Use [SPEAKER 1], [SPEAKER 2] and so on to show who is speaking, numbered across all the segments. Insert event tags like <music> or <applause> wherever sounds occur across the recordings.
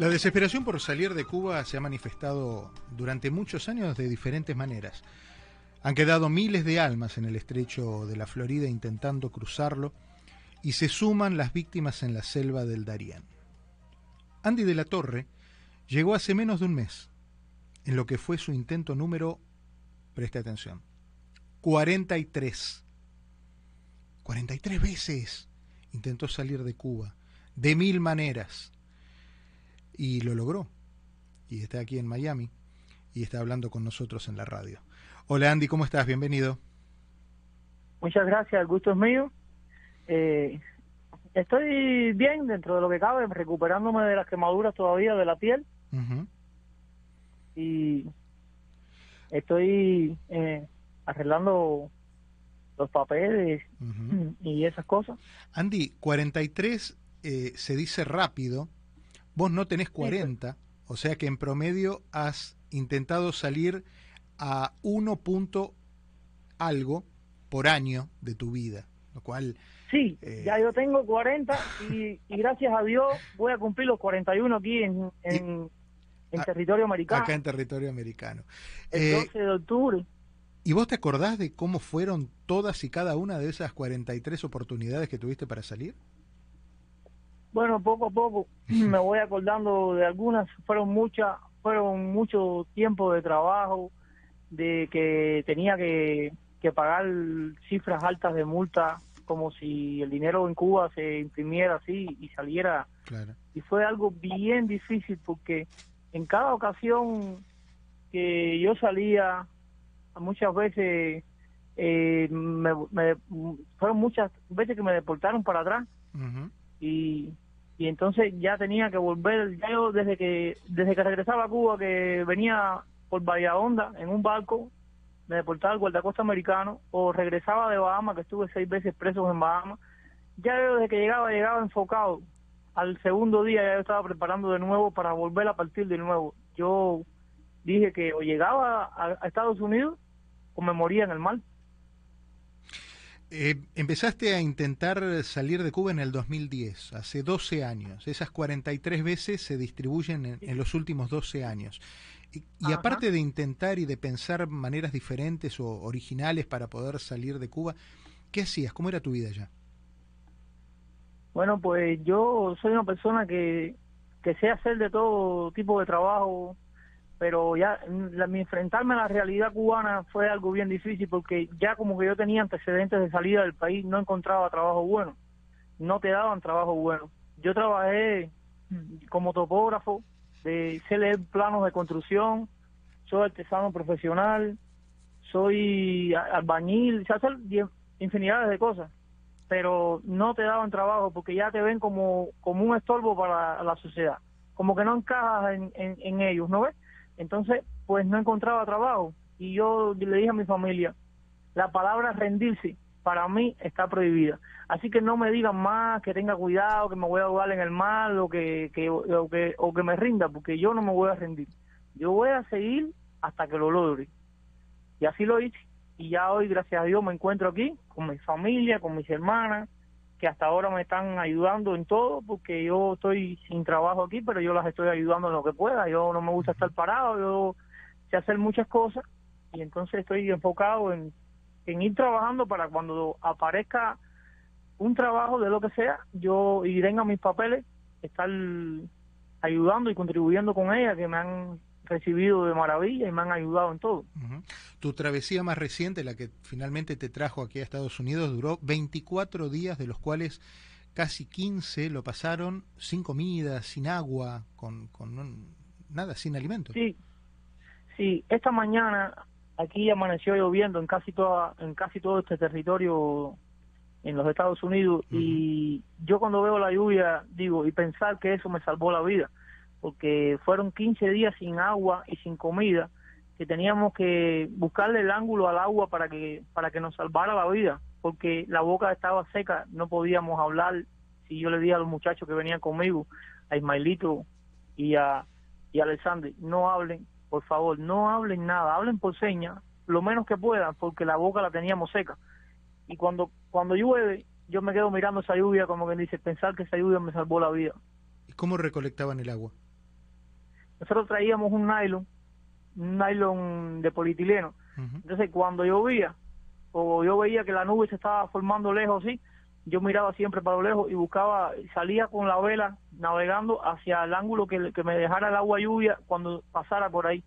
[SPEAKER 1] La desesperación por salir de Cuba se ha manifestado durante muchos años de diferentes maneras. Han quedado miles de almas en el estrecho de la Florida intentando cruzarlo y se suman las víctimas en la selva del Darién. Andy de la Torre llegó hace menos de un mes, en lo que fue su intento número, preste atención, 43. 43 veces intentó salir de Cuba, de mil maneras, y lo logró. Y está aquí en Miami y está hablando con nosotros en la radio. Hola Andy, ¿cómo estás? Bienvenido.
[SPEAKER 2] Muchas gracias, el gusto es mío. Eh, estoy bien dentro de lo que cabe, recuperándome de las quemaduras todavía de la piel. Y estoy eh, arreglando los papeles y esas cosas.
[SPEAKER 1] Andy, 43 eh, se dice rápido, vos no tenés 40, o sea que en promedio has intentado salir a 1 punto algo por año de tu vida, lo cual...
[SPEAKER 2] Sí, eh, ya yo tengo 40 y, gracias a Dios voy a cumplir los 41 aquí en, en, territorio americano.
[SPEAKER 1] Acá en territorio americano.
[SPEAKER 2] El 12 eh, de octubre.
[SPEAKER 1] ¿Y vos te acordás de cómo fueron todas y cada una de esas 43 oportunidades que tuviste para salir?
[SPEAKER 2] Bueno, poco a poco me voy acordando de algunas, fueron muchas, fueron mucho tiempo de trabajo, de que tenía que, pagar cifras altas de multa, como si el dinero en Cuba se imprimiera así y saliera. Y fue algo bien difícil porque en cada ocasión que yo salía muchas veces eh, me, fueron muchas veces que me deportaron para atrás y, y entonces ya tenía que volver ya yo desde que desde que regresaba a Cuba que venía por Bahía Honda en un barco me deportaba al guardacosta americano o regresaba de Bahamas que estuve seis veces preso en Bahamas ya yo desde que llegaba llegaba enfocado. Al segundo día ya yo estaba preparando de nuevo para volver a partir de nuevo. Yo dije que o llegaba a Estados Unidos me moría en el mal.
[SPEAKER 1] Eh, empezaste a intentar salir de Cuba en el 2010, hace 12 años. Esas 43 veces se distribuyen en, los últimos 12 años. Y, aparte de intentar y de pensar maneras diferentes o originales para poder salir de Cuba, ¿qué hacías? ¿Cómo era tu vida ya?
[SPEAKER 2] Bueno, pues yo soy una persona que, que sé hacer de todo tipo de trabajo, pero ya la, mi enfrentarme a la realidad cubana fue algo bien difícil porque ya como que yo tenía antecedentes de salida del país, no encontraba trabajo bueno, no te daban trabajo bueno. Yo trabajé como topógrafo, de sé leer planos de construcción, soy artesano profesional, soy albañil, se hacen infinidades de cosas, pero no te daban trabajo porque ya te ven como, como un estorbo para la sociedad, como que no encajas en, en, en ellos, ¿no ves? Entonces, pues no encontraba trabajo y yo le dije a mi familia, la palabra rendirse para mí está prohibida. Así que no me digan más, que tenga cuidado, que me voy a ahogar en el mal o que, que, o que, o que me rinda, porque yo no me voy a rendir. Yo voy a seguir hasta que lo logre. Y así lo hice. Y ya hoy, gracias a Dios, me encuentro aquí con mi familia, con mis hermanas, que hasta ahora me están ayudando en todo, porque yo estoy sin trabajo aquí, pero yo las estoy ayudando en lo que pueda. Yo no me gusta estar parado, yo sé hacer muchas cosas y entonces estoy enfocado en, en ir trabajando para cuando aparezca un trabajo de lo que sea, yo y tenga mis papeles, estar ayudando y contribuyendo con ella, que me han recibido de maravilla y me han ayudado en todo.
[SPEAKER 1] Tu travesía más reciente, la que finalmente te trajo aquí a Estados Unidos, duró 24 días, de los cuales casi 15 lo pasaron sin comida, sin agua, con, con nada, sin alimento.
[SPEAKER 2] Sí, sí, esta mañana aquí amaneció lloviendo en casi toda, en casi todo este territorio en los Estados Unidos y yo cuando veo la lluvia digo y pensar que eso me salvó la vida porque fueron 15 días sin agua y sin comida, que teníamos que buscarle el ángulo al agua para que, para que nos salvara la vida, porque la boca estaba seca, no podíamos hablar. Si yo le dije a los muchachos que venían conmigo, a Ismailito y a, y a no hablen, por favor, no hablen nada, hablen por señas, lo menos que puedan, porque la boca la teníamos seca. Y cuando, cuando llueve, yo me quedo mirando esa lluvia como que dice, pensar que esa lluvia me salvó la vida.
[SPEAKER 1] ¿Y cómo recolectaban el agua?
[SPEAKER 2] Nosotros traíamos un nylon, un nylon de polietileno. Entonces, cuando llovía, o yo veía que la nube se estaba formando lejos así, yo miraba siempre para lo lejos y buscaba, salía con la vela navegando hacia el ángulo que, que me dejara el agua lluvia cuando pasara por ahí.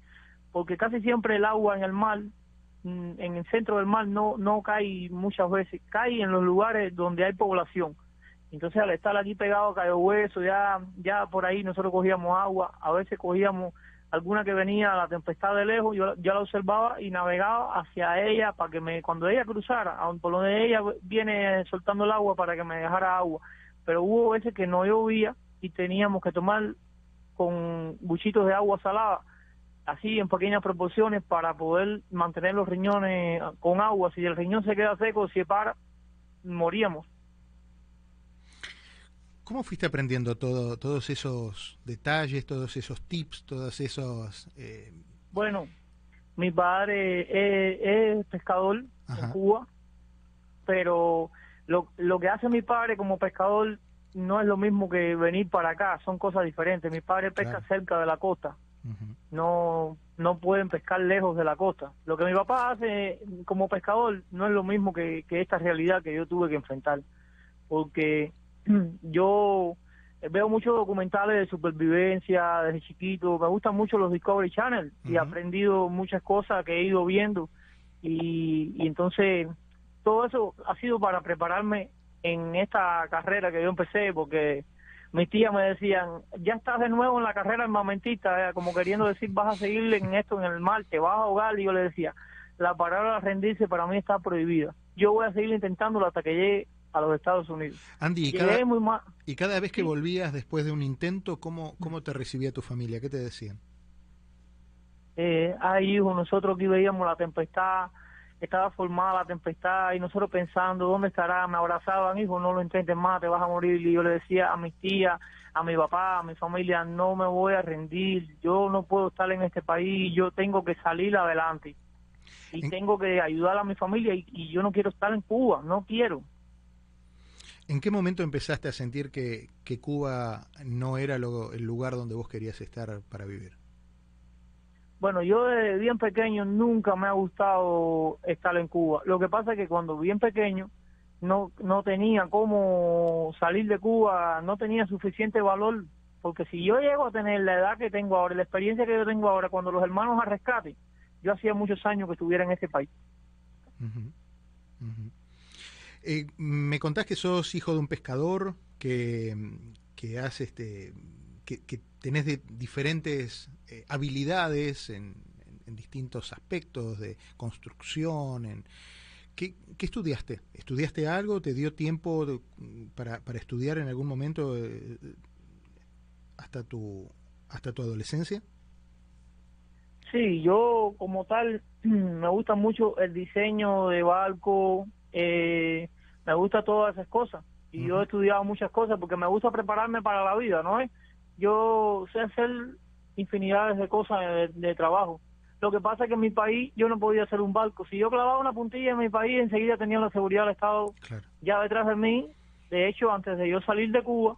[SPEAKER 2] Porque casi siempre el agua en el mar, mm, en el centro del mar, no, no cae muchas veces, cae en los lugares donde hay población. Entonces al estar aquí pegado a Cayo Hueso, ya, ya por ahí nosotros cogíamos agua, a veces cogíamos alguna que venía a la tempestad de lejos, yo, ya la observaba y navegaba hacia ella para que me, cuando ella cruzara, por donde ella viene soltando el agua para que me dejara agua. Pero hubo veces que no llovía y teníamos que tomar con buchitos de agua salada, así en pequeñas proporciones para poder mantener los riñones con agua. Si el riñón se queda seco, si para, moríamos.
[SPEAKER 1] ¿Cómo fuiste aprendiendo todo, todos esos detalles, todos esos tips, todos esos...
[SPEAKER 2] Eh... Bueno, mi padre es, pescador en Cuba, pero lo, lo que hace mi padre como pescador no es lo mismo que venir para acá, son cosas diferentes. Mi padre pesca cerca de la costa, no no pueden pescar lejos de la costa. Lo que mi papá hace como pescador no es lo mismo que, que esta realidad que yo tuve que enfrentar, porque <clears throat> yo veo muchos documentales de supervivencia desde chiquito, me gustan mucho los Discovery Channel y he aprendido muchas cosas que he ido viendo. Y, entonces todo eso ha sido para prepararme en esta carrera que yo empecé porque mis tías me decían, ya estás de nuevo en la carrera armamentista, eh", como queriendo decir, vas a seguir en esto en el mar, te vas a ahogar, y yo le decía, la palabra rendirse para mí está prohibida. Yo voy a seguir intentándolo hasta que llegue a los Estados Unidos.
[SPEAKER 1] Andy, y cada, vez que volvías después de un intento, ¿cómo, cómo te recibía tu familia? ¿Qué te decían?
[SPEAKER 2] Eh, ay, hijo, nosotros aquí veíamos la tempestad, estaba formada la tempestad y nosotros pensando, ¿dónde estará? Me abrazaban, hijo, no lo intentes más, te vas a morir. Y yo le decía a mis tías, a mi papá, a mi familia, no me voy a rendir, yo no puedo estar en este país, yo tengo que salir adelante. Y tengo que ayudar a mi familia y yo no quiero estar en Cuba, no quiero.
[SPEAKER 1] ¿En qué momento empezaste a sentir que, Cuba no era el lugar donde vos querías estar para vivir?
[SPEAKER 2] Bueno, yo desde bien pequeño nunca me ha gustado estar en Cuba. Lo que pasa es que cuando bien pequeño no, no tenía cómo salir de Cuba, no tenía suficiente valor, porque si yo llego a tener la edad que tengo ahora, la experiencia que yo tengo ahora, cuando los hermanos a rescate, yo hacía muchos años que estuviera en ese país.
[SPEAKER 1] Eh, me contás que sos hijo de un pescador, que, que este, que, tenés de diferentes eh, habilidades en, distintos aspectos de construcción. En, ¿qué, estudiaste? ¿Estudiaste algo? ¿Te dio tiempo para, para, estudiar en algún momento eh, hasta tu hasta tu adolescencia?
[SPEAKER 2] Sí, yo como tal <clears throat> me gusta mucho el diseño de barco, eh, me gusta todas esas cosas. Y yo he estudiado muchas cosas porque me gusta prepararme para la vida, ¿no? Yo sé hacer infinidades de cosas de, trabajo. Lo que pasa es que en mi país yo no podía hacer un barco. Si yo clavaba una puntilla en mi país, enseguida tenía la seguridad del Estado ya detrás de mí. De hecho, antes de yo salir de Cuba,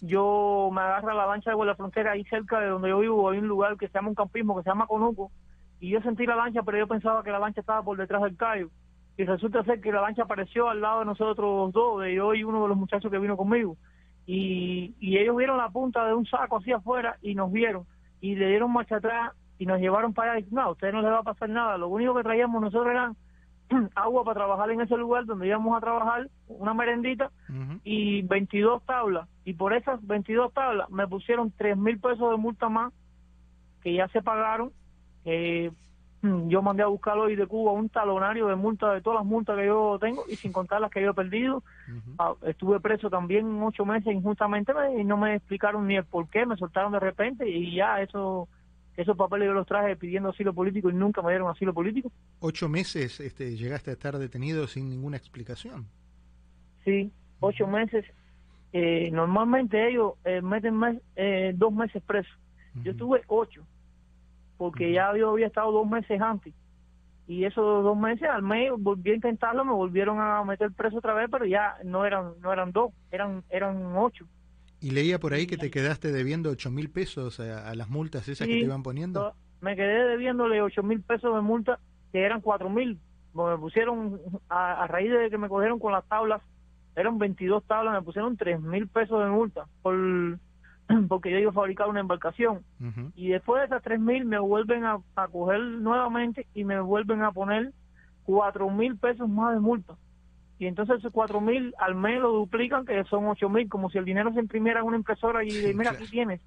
[SPEAKER 2] yo me agarro a la lancha de la frontera, ahí cerca de donde yo vivo, hay un lugar que se llama un campismo, que se llama Conuco, y yo sentí la lancha, pero yo pensaba que la lancha estaba por detrás del callo y resulta ser que la lancha apareció al lado de nosotros dos, de yo y uno de los muchachos que vino conmigo. Y, ellos vieron la punta de un saco así afuera y nos vieron y le dieron marcha atrás y nos llevaron para allá y no, a ustedes no les va a pasar nada, lo único que traíamos nosotros era <clears throat> agua para trabajar en ese lugar donde íbamos a trabajar, una merendita y 22 tablas. Y por esas 22 tablas me pusieron 3 mil pesos de multa más que ya se pagaron. Eh, yo mandé a buscar hoy de Cuba un talonario de multas de todas las multas que yo tengo y sin contar las que yo he perdido. Ah, estuve preso también ocho meses injustamente y no me explicaron ni el por qué, me soltaron de repente y ya eso esos papeles yo los traje pidiendo asilo político y nunca me dieron asilo político.
[SPEAKER 1] ¿Ocho meses este, llegaste a estar detenido sin ninguna explicación?
[SPEAKER 2] Sí, ocho meses. Eh, normalmente ellos eh, meten eh, dos meses preso. Yo tuve ocho porque ya yo había estado dos meses antes. Y esos dos meses al mes volví a intentarlo, me volvieron a meter preso otra vez, pero ya no eran no eran dos, eran eran ocho.
[SPEAKER 1] Y leía por ahí que te quedaste debiendo ocho mil pesos a, las multas esas que te iban poniendo.
[SPEAKER 2] Me quedé debiéndole ocho mil pesos de multa, que eran cuatro mil. Me pusieron, a, raíz de que me cogieron con las tablas, eran 22 tablas, me pusieron tres mil pesos de multa por <clears throat> porque yo iba a fabricar una embarcación. Y después de esas tres mil me vuelven a, a coger nuevamente y me vuelven a poner cuatro mil pesos más de multa y entonces esos cuatro mil al mes lo duplican, que son ocho mil, como si el dinero se imprimiera en una impresora y mira, aquí <laughs> tienes.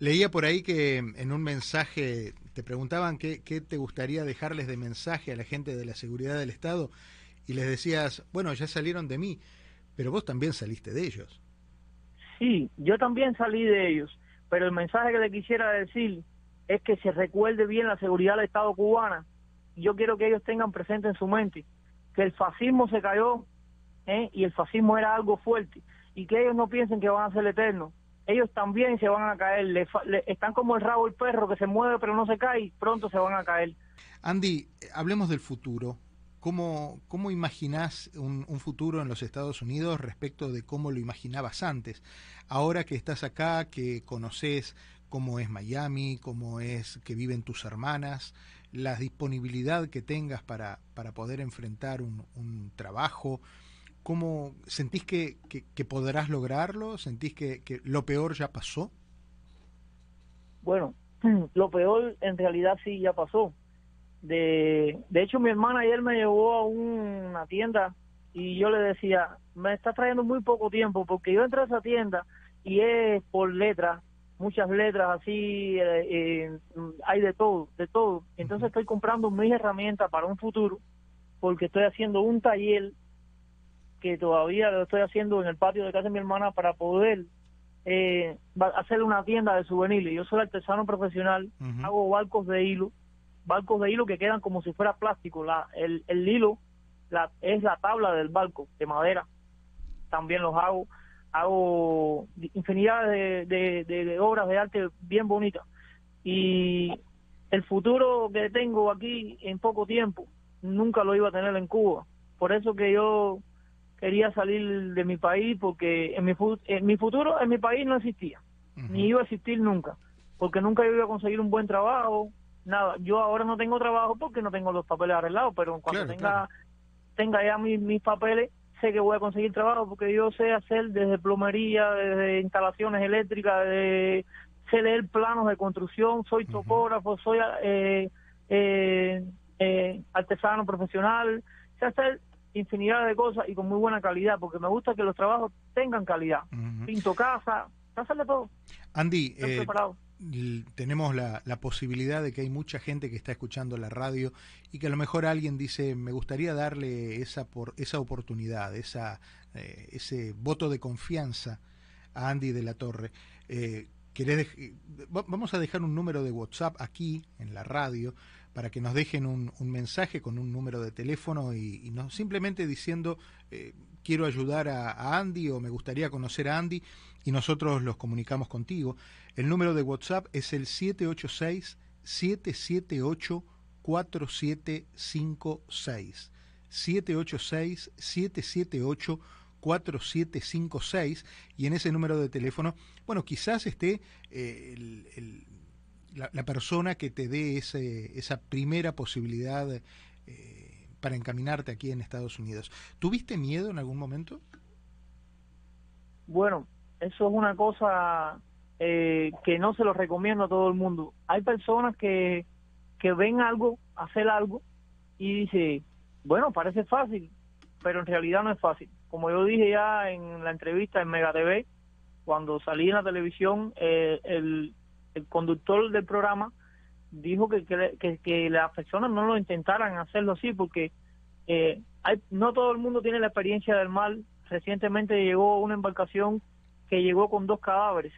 [SPEAKER 1] Leía por ahí que en un mensaje te preguntaban qué, qué te gustaría dejarles de mensaje a la gente de la seguridad del Estado y les decías, bueno, ya salieron de mí, pero vos también saliste de ellos.
[SPEAKER 2] Sí, yo también salí de ellos, pero el mensaje que le quisiera decir es que se recuerde bien la seguridad del Estado cubana. Yo quiero que ellos tengan presente en su mente que el fascismo se cayó ¿eh? y el fascismo era algo fuerte y que ellos no piensen que van a ser eternos. Ellos también se van a caer, están como el rabo del perro que se mueve pero no se cae, pronto se van a caer.
[SPEAKER 1] Andy, hablemos del futuro. ¿Cómo, cómo imaginás un, futuro en los Estados Unidos respecto de cómo lo imaginabas antes? Ahora que estás acá, que conoces cómo es Miami, cómo es que viven tus hermanas, la disponibilidad que tengas para, para poder enfrentar un, trabajo, ¿cómo sentís que, que, podrás lograrlo? ¿Sentís que, que lo peor ya pasó?
[SPEAKER 2] Bueno, <clears throat> lo peor en realidad sí ya pasó. De, de hecho, mi hermana ayer me llevó a una tienda y yo le decía, me está trayendo muy poco tiempo porque yo entré a esa tienda y es por letra muchas letras así, eh, eh, hay de todo, de todo. Entonces estoy comprando mis herramientas para un futuro, porque estoy haciendo un taller que todavía lo estoy haciendo en el patio de casa de mi hermana para poder eh, hacer una tienda de souvenirs. Yo soy artesano profesional, hago barcos de hilo, barcos de hilo que quedan como si fuera plástico. La, el, el hilo la, es la tabla del barco de madera, también los hago hago infinidad de, obras de arte bien bonitas. Y el futuro que tengo aquí en poco tiempo, nunca lo iba a tener en Cuba. Por eso que yo quería salir de mi país, porque en mi, en mi futuro en mi país no existía, ni iba a existir nunca, porque nunca iba a conseguir un buen trabajo, nada. Yo ahora no tengo trabajo porque no tengo los papeles arreglados, pero cuando tenga, tenga ya mis, mis papeles, sé que voy a conseguir trabajo porque yo sé hacer desde plomería, desde instalaciones eléctricas, de, sé leer planos de construcción, soy topógrafo, soy eh, eh, eh, artesano profesional, sé hacer infinidad de cosas y con muy buena calidad, porque me gusta que los trabajos tengan calidad. Pinto casa, hacerle todo.
[SPEAKER 1] Andy, preparado tenemos la, posibilidad de que hay mucha gente que está escuchando la radio y que a lo mejor alguien dice, me gustaría darle esa, por, esa oportunidad, esa, eh, ese voto de confianza a Andy de la Torre. Eh, vamos a dejar un número de WhatsApp aquí en la radio para que nos dejen un, un mensaje con un número de teléfono y, no simplemente diciendo eh, quiero ayudar a, Andy o me gustaría conocer a Andy y nosotros los comunicamos contigo. El número de WhatsApp es el 786 778 4756. 786 778 4756 y en ese número de teléfono, bueno, quizás esté eh, la, persona que te dé ese, esa primera posibilidad eh, para encaminarte aquí en Estados Unidos. ¿Tuviste miedo en algún momento?
[SPEAKER 2] Bueno, eso es una cosa eh, que no se lo recomiendo a todo el mundo. Hay personas que, que ven algo, hacer algo y dice, bueno, parece fácil, pero en realidad no es fácil. Como yo dije ya en la entrevista en Mega TV, cuando salí en la televisión, eh, el, el conductor del programa dijo que, que, que, las personas no lo intentaran hacerlo así porque eh, hay, no todo el mundo tiene la experiencia del mal. Recientemente llegó una embarcación que llegó con dos cadáveres.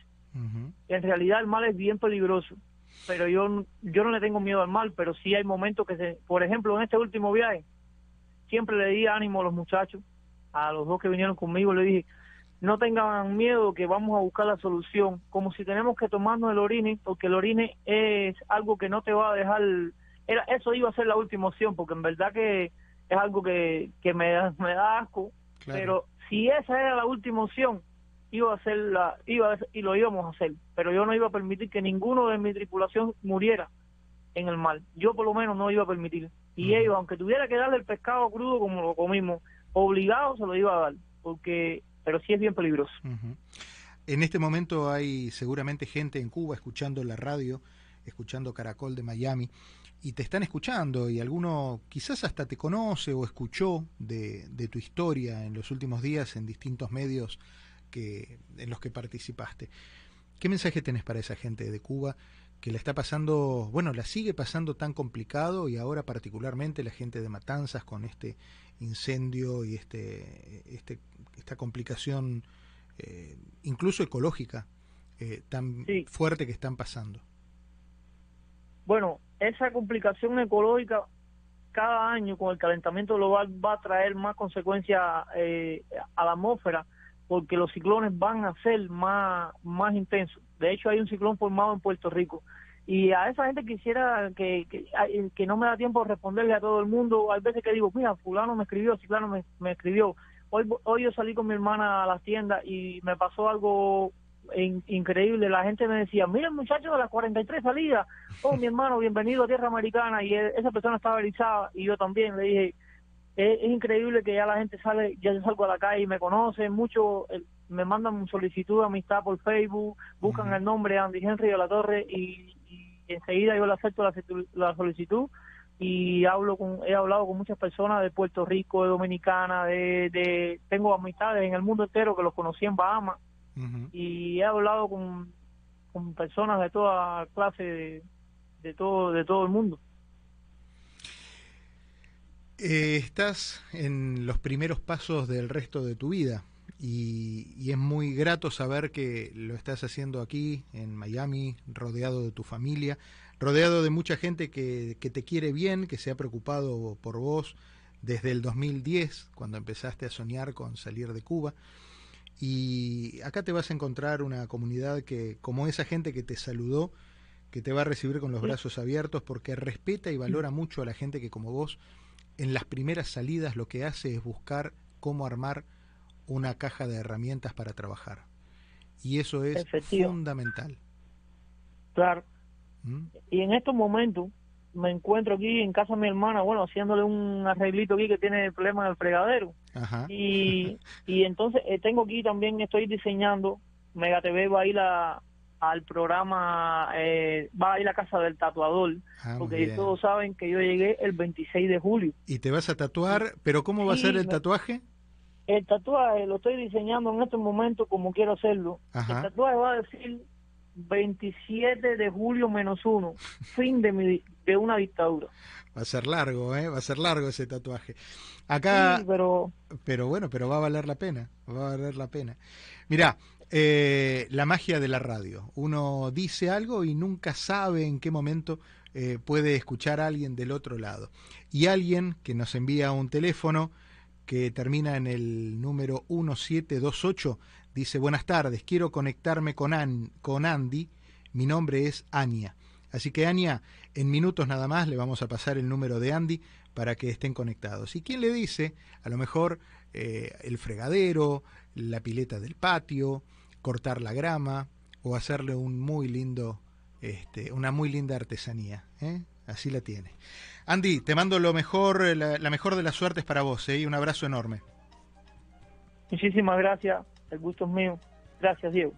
[SPEAKER 2] En realidad el mal es bien peligroso, pero yo, yo no le tengo miedo al mal, pero sí hay momentos que, se, por ejemplo, en este último viaje, siempre le di ánimo a los muchachos, a los dos que vinieron conmigo, le dije, no tengan miedo que vamos a buscar la solución, como si tenemos que tomarnos el orine, porque el orine es algo que no te va a dejar, era, eso iba a ser la última opción, porque en verdad que es algo que, que me, me da asco, pero si esa era la última opción, iba a hacer la, iba y lo íbamos a hacer, pero yo no iba a permitir que ninguno de mi tripulación muriera en el mar. Yo por lo menos no iba a permitir. Y ellos, aunque tuviera que darle el pescado crudo como lo comimos, obligado se lo iba a dar, porque, pero sí es bien peligroso.
[SPEAKER 1] En este momento hay seguramente gente en Cuba escuchando la radio, escuchando Caracol de Miami, y te están escuchando y alguno quizás hasta te conoce o escuchó de, tu historia en los últimos días en distintos medios que, en los que participaste. ¿Qué mensaje tenés para esa gente de Cuba que la está pasando, bueno, la sigue pasando tan complicado y ahora particularmente la gente de Matanzas con este incendio y este, este esta complicación eh, incluso ecológica eh, tan fuerte que están pasando?
[SPEAKER 2] Bueno, esa complicación ecológica cada año con el calentamiento global va a traer más consecuencias eh, a la atmósfera porque los ciclones van a ser más, más intensos. De hecho, hay un ciclón formado en Puerto Rico. Y a esa gente quisiera que, que, no me da tiempo de responderle a todo el mundo. Hay veces que digo, mira, fulano me escribió, ciclano me, escribió. Hoy, hoy yo salí con mi hermana a las tiendas y me pasó algo increíble. La gente me decía, mira muchacho de las 43 salidas. Oh, mi hermano, bienvenido a Tierra Americana. Y esa persona estaba erizada y yo también le dije, es, increíble que ya la gente sale, ya yo salgo a la calle y me conocen, mucho me mandan solicitud de amistad por Facebook, buscan el nombre Andy Henry de la Torre y, enseguida yo le acepto la, solicitud y hablo con he hablado con muchas personas de Puerto Rico, de Dominicana, de, tengo amistades en el mundo entero que los conocí en Bahamas y he hablado con, con personas de toda clase de, de todo de todo el mundo.
[SPEAKER 1] Eh, estás en los primeros pasos del resto de tu vida y, es muy grato saber que lo estás haciendo aquí en Miami, rodeado de tu familia, rodeado de mucha gente que, que te quiere bien, que se ha preocupado por vos desde el 2010, cuando empezaste a soñar con salir de Cuba. Y acá te vas a encontrar una comunidad que, como esa gente que te saludó, que te va a recibir con los brazos abiertos porque respeta y valora mucho a la gente que como vos en las primeras salidas lo que hace es buscar cómo armar una caja de herramientas para trabajar. Y eso es fundamental.
[SPEAKER 2] Claro. ¿Mm? Y en estos momentos me encuentro aquí en casa de mi hermana, bueno, haciéndole un arreglito aquí que tiene problema en el fregadero. Y, y entonces eh, tengo aquí también, estoy diseñando, Mega TV va a ir a, al programa, eh, va a ir a casa del tatuador, ah, porque todos saben que yo llegué el 26 de julio.
[SPEAKER 1] ¿Y te vas a tatuar? ¿Pero cómo va a ser el tatuaje?
[SPEAKER 2] El tatuaje lo estoy diseñando en este momento como quiero hacerlo. El tatuaje va a decir 27 de julio menos uno, fin de, mi, de una dictadura.
[SPEAKER 1] Va a ser largo, ¿eh? Va a ser largo ese tatuaje. Acá...
[SPEAKER 2] pero...
[SPEAKER 1] Pero bueno, pero va a valer la pena, va a valer la pena. Mira, eh, la magia de la radio. Uno dice algo y nunca sabe en qué momento eh, puede escuchar a alguien del otro lado. Y alguien que nos envía un teléfono que termina en el número 1728 dice, buenas tardes, quiero conectarme con, con Andy, mi nombre es Ania. Así que Ania, en minutos nada más le vamos a pasar el número de Andy para que estén conectados. ¿Y quién le dice? A lo mejor eh, el fregadero, la pileta del patio, cortar la grama o hacerle un muy lindo, este, una muy linda artesanía. ¿eh? Así la tiene. Andy, te mando lo mejor, la, mejor de las suertes para vos ¿eh? y un abrazo enorme.
[SPEAKER 2] Muchísimas gracias, el gusto es mío. Gracias, Diego.